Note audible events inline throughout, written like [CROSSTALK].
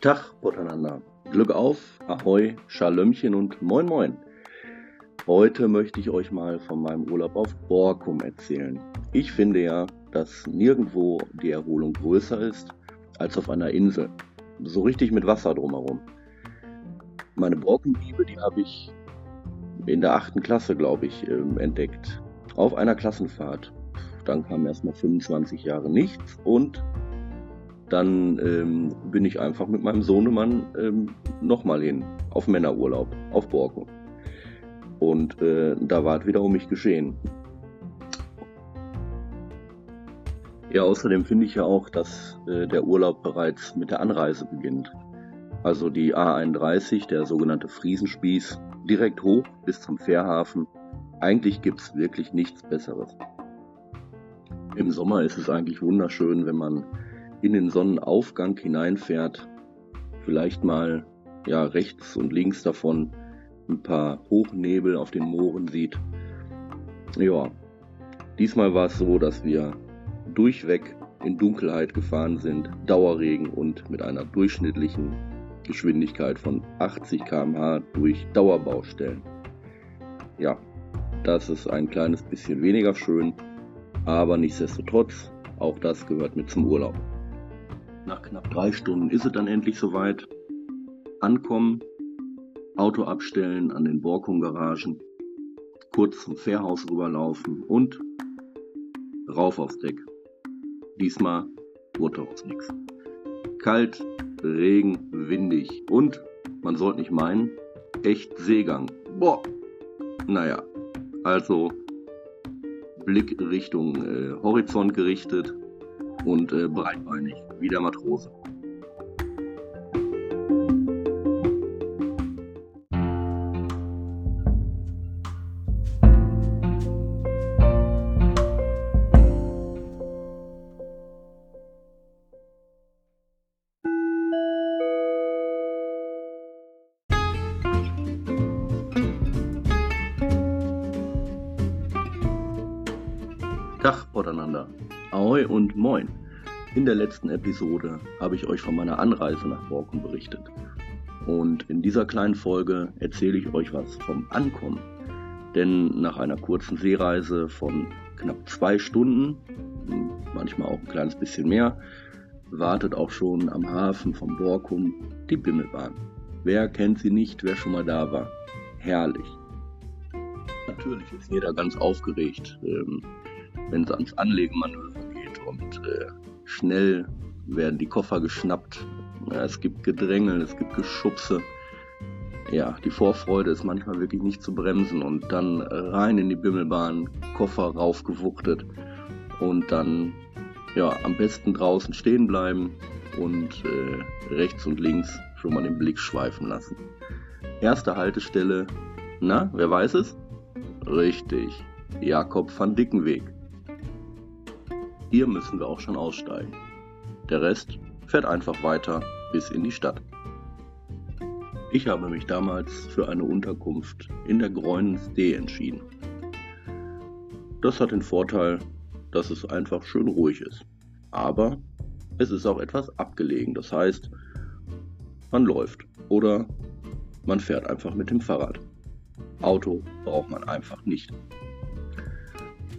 Tag miteinander. Glück auf, Ahoi, Schalömchen und Moin Moin. Heute möchte ich euch mal von meinem Urlaub auf Borkum erzählen. Ich finde ja, dass nirgendwo die Erholung größer ist als auf einer Insel. So richtig mit Wasser drumherum. Meine Borkum-Liebe, die habe ich in der achten Klasse, glaube ich, ähm, entdeckt. Auf einer Klassenfahrt. Dann kam erstmal 25 Jahre nichts und dann ähm, bin ich einfach mit meinem Sohnemann ähm, nochmal hin, auf Männerurlaub, auf Borkum. Und äh, da war es wieder um mich geschehen. Ja, außerdem finde ich ja auch, dass äh, der Urlaub bereits mit der Anreise beginnt. Also die A31, der sogenannte Friesenspieß, direkt hoch bis zum Fährhafen. Eigentlich gibt's wirklich nichts Besseres. Im Sommer ist es eigentlich wunderschön, wenn man in den Sonnenaufgang hineinfährt, vielleicht mal ja rechts und links davon ein paar Hochnebel auf den Mooren sieht. Ja, diesmal war es so, dass wir durchweg in Dunkelheit gefahren sind, Dauerregen und mit einer durchschnittlichen Geschwindigkeit von 80 km/h durch Dauerbaustellen. Ja, das ist ein kleines bisschen weniger schön, aber nichtsdestotrotz, auch das gehört mit zum Urlaub. Nach knapp drei Stunden ist es dann endlich soweit. Ankommen, Auto abstellen an den Borkum-Garagen, kurz zum Fährhaus rüberlaufen und rauf aufs Deck. Diesmal wurde daraus nichts. Kalt, Regen, windig und, man sollte nicht meinen, echt Seegang. Boah! Naja, also Blick Richtung äh, Horizont gerichtet und äh, breitbeinig, wie der Matrose. Ahoi und moin. In der letzten Episode habe ich euch von meiner Anreise nach Borkum berichtet. Und in dieser kleinen Folge erzähle ich euch was vom Ankommen. Denn nach einer kurzen Seereise von knapp zwei Stunden, manchmal auch ein kleines bisschen mehr, wartet auch schon am Hafen von Borkum die Bimmelbahn. Wer kennt sie nicht, wer schon mal da war? Herrlich. Natürlich ist jeder ganz aufgeregt. Ähm, wenn es ans Anlegemanöver geht und äh, schnell werden die Koffer geschnappt. Ja, es gibt Gedrängel, es gibt Geschubse. Ja, die Vorfreude ist manchmal wirklich nicht zu bremsen und dann rein in die Bimmelbahn, Koffer raufgewuchtet und dann ja am besten draußen stehen bleiben und äh, rechts und links schon mal den Blick schweifen lassen. Erste Haltestelle, na, wer weiß es? Richtig, Jakob van Dickenweg. Hier müssen wir auch schon aussteigen. Der Rest fährt einfach weiter bis in die Stadt. Ich habe mich damals für eine Unterkunft in der Gräunensdee entschieden. Das hat den Vorteil, dass es einfach schön ruhig ist. Aber es ist auch etwas abgelegen. Das heißt, man läuft oder man fährt einfach mit dem Fahrrad. Auto braucht man einfach nicht.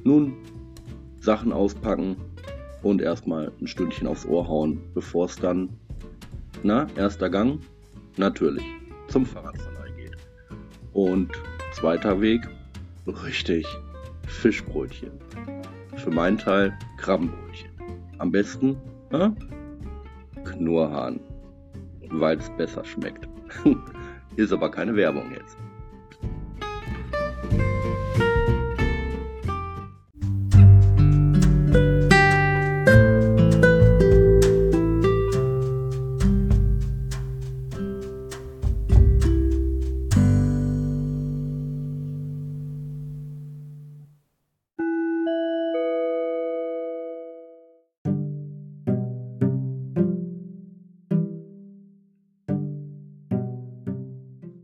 Nun Sachen auspacken und erstmal ein Stündchen aufs Ohr hauen, bevor es dann, na, erster Gang, natürlich, zum Fahrradverleih geht. Und zweiter Weg, richtig, Fischbrötchen. Für meinen Teil Krabbenbrötchen. Am besten, na, Knurrhahn, weil es besser schmeckt. [LAUGHS] Ist aber keine Werbung jetzt.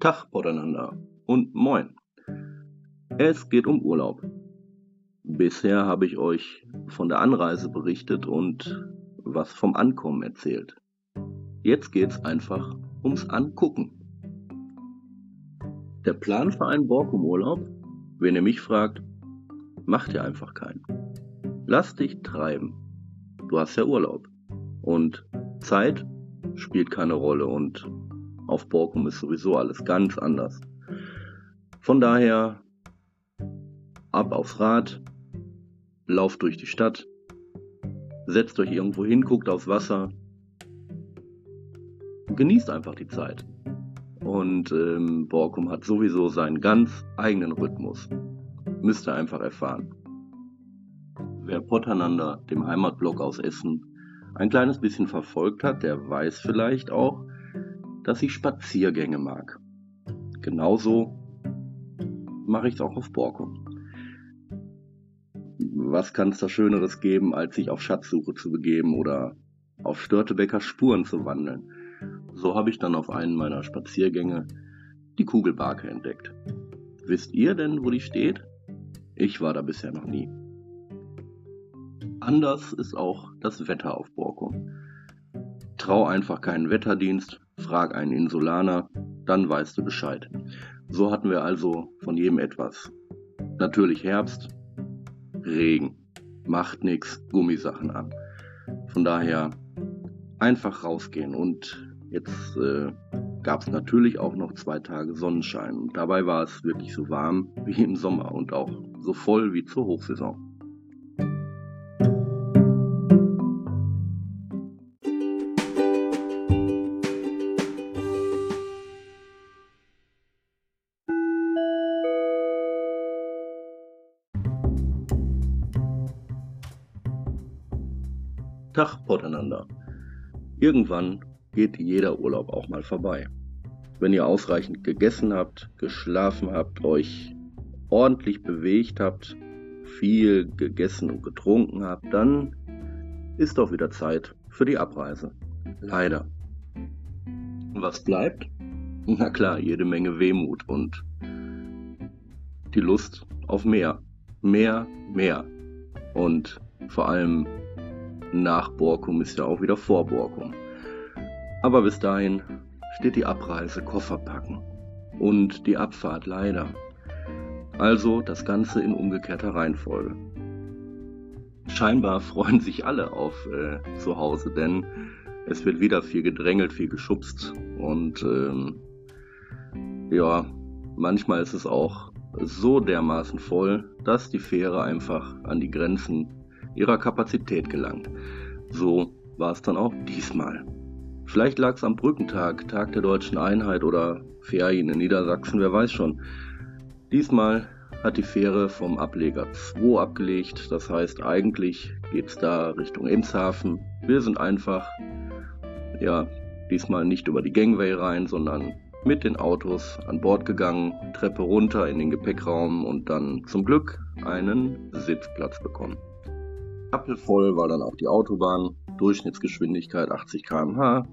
Tag miteinander und moin. Es geht um Urlaub. Bisher habe ich euch von der Anreise berichtet und was vom Ankommen erzählt. Jetzt geht's einfach ums Angucken. Der Plan für einen Borkum-Urlaub, wenn ihr mich fragt, macht ihr einfach keinen. Lass dich treiben. Du hast ja Urlaub. Und Zeit spielt keine Rolle und auf Borkum ist sowieso alles ganz anders. Von daher ab aufs Rad, lauft durch die Stadt, setzt euch irgendwo hin, guckt aufs Wasser, genießt einfach die Zeit. Und ähm, Borkum hat sowieso seinen ganz eigenen Rhythmus. Müsst ihr einfach erfahren. Wer Potternander, dem Heimatblock aus Essen, ein kleines bisschen verfolgt hat, der weiß vielleicht auch, dass ich Spaziergänge mag. Genauso mache ich es auch auf Borkum. Was kann es da Schöneres geben, als sich auf Schatzsuche zu begeben oder auf Störtebecker Spuren zu wandeln? So habe ich dann auf einen meiner Spaziergänge die Kugelbarke entdeckt. Wisst ihr denn, wo die steht? Ich war da bisher noch nie. Anders ist auch das Wetter auf Borkum. Trau einfach keinen Wetterdienst, frag einen Insulaner, dann weißt du Bescheid. So hatten wir also von jedem etwas. Natürlich Herbst, Regen, macht nix, Gummisachen an. Von daher einfach rausgehen und jetzt äh, gab es natürlich auch noch zwei Tage Sonnenschein und dabei war es wirklich so warm wie im Sommer und auch so voll wie zur Hochsaison. Tag miteinander. Irgendwann geht jeder Urlaub auch mal vorbei. Wenn ihr ausreichend gegessen habt, geschlafen habt, euch ordentlich bewegt habt, viel gegessen und getrunken habt, dann ist doch wieder Zeit für die Abreise. Leider. Was bleibt? Na klar, jede Menge Wehmut und die Lust auf mehr. Mehr, mehr. Und vor allem nach Borkum ist ja auch wieder vor Borkum. Aber bis dahin steht die Abreise, Koffer packen und die Abfahrt leider. Also das Ganze in umgekehrter Reihenfolge. Scheinbar [LAUGHS] freuen sich alle auf äh, zu Hause, denn es wird wieder viel gedrängelt, viel geschubst und ähm, ja, manchmal ist es auch so dermaßen voll, dass die Fähre einfach an die Grenzen ihrer Kapazität gelangt. So war es dann auch diesmal. Vielleicht lag es am Brückentag, Tag der deutschen Einheit oder Ferien in Niedersachsen, wer weiß schon. Diesmal hat die Fähre vom Ableger 2 abgelegt, das heißt eigentlich geht es da Richtung Emshaven. Wir sind einfach, ja, diesmal nicht über die Gangway rein, sondern mit den Autos an Bord gegangen, Treppe runter in den Gepäckraum und dann zum Glück einen Sitzplatz bekommen. Appelvoll war dann auch die Autobahn, Durchschnittsgeschwindigkeit 80 km/h.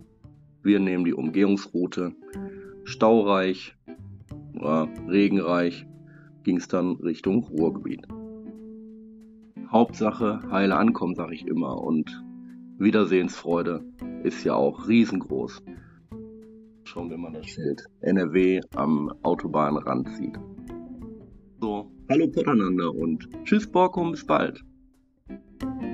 Wir nehmen die Umgehungsroute. Staureich, ja, regenreich ging es dann Richtung Ruhrgebiet. Hauptsache heile ankommen, sage ich immer. Und Wiedersehensfreude ist ja auch riesengroß. Schon wenn man das Schild NRW am Autobahnrand sieht. So, hallo miteinander und tschüss Borkum, bis bald. thank you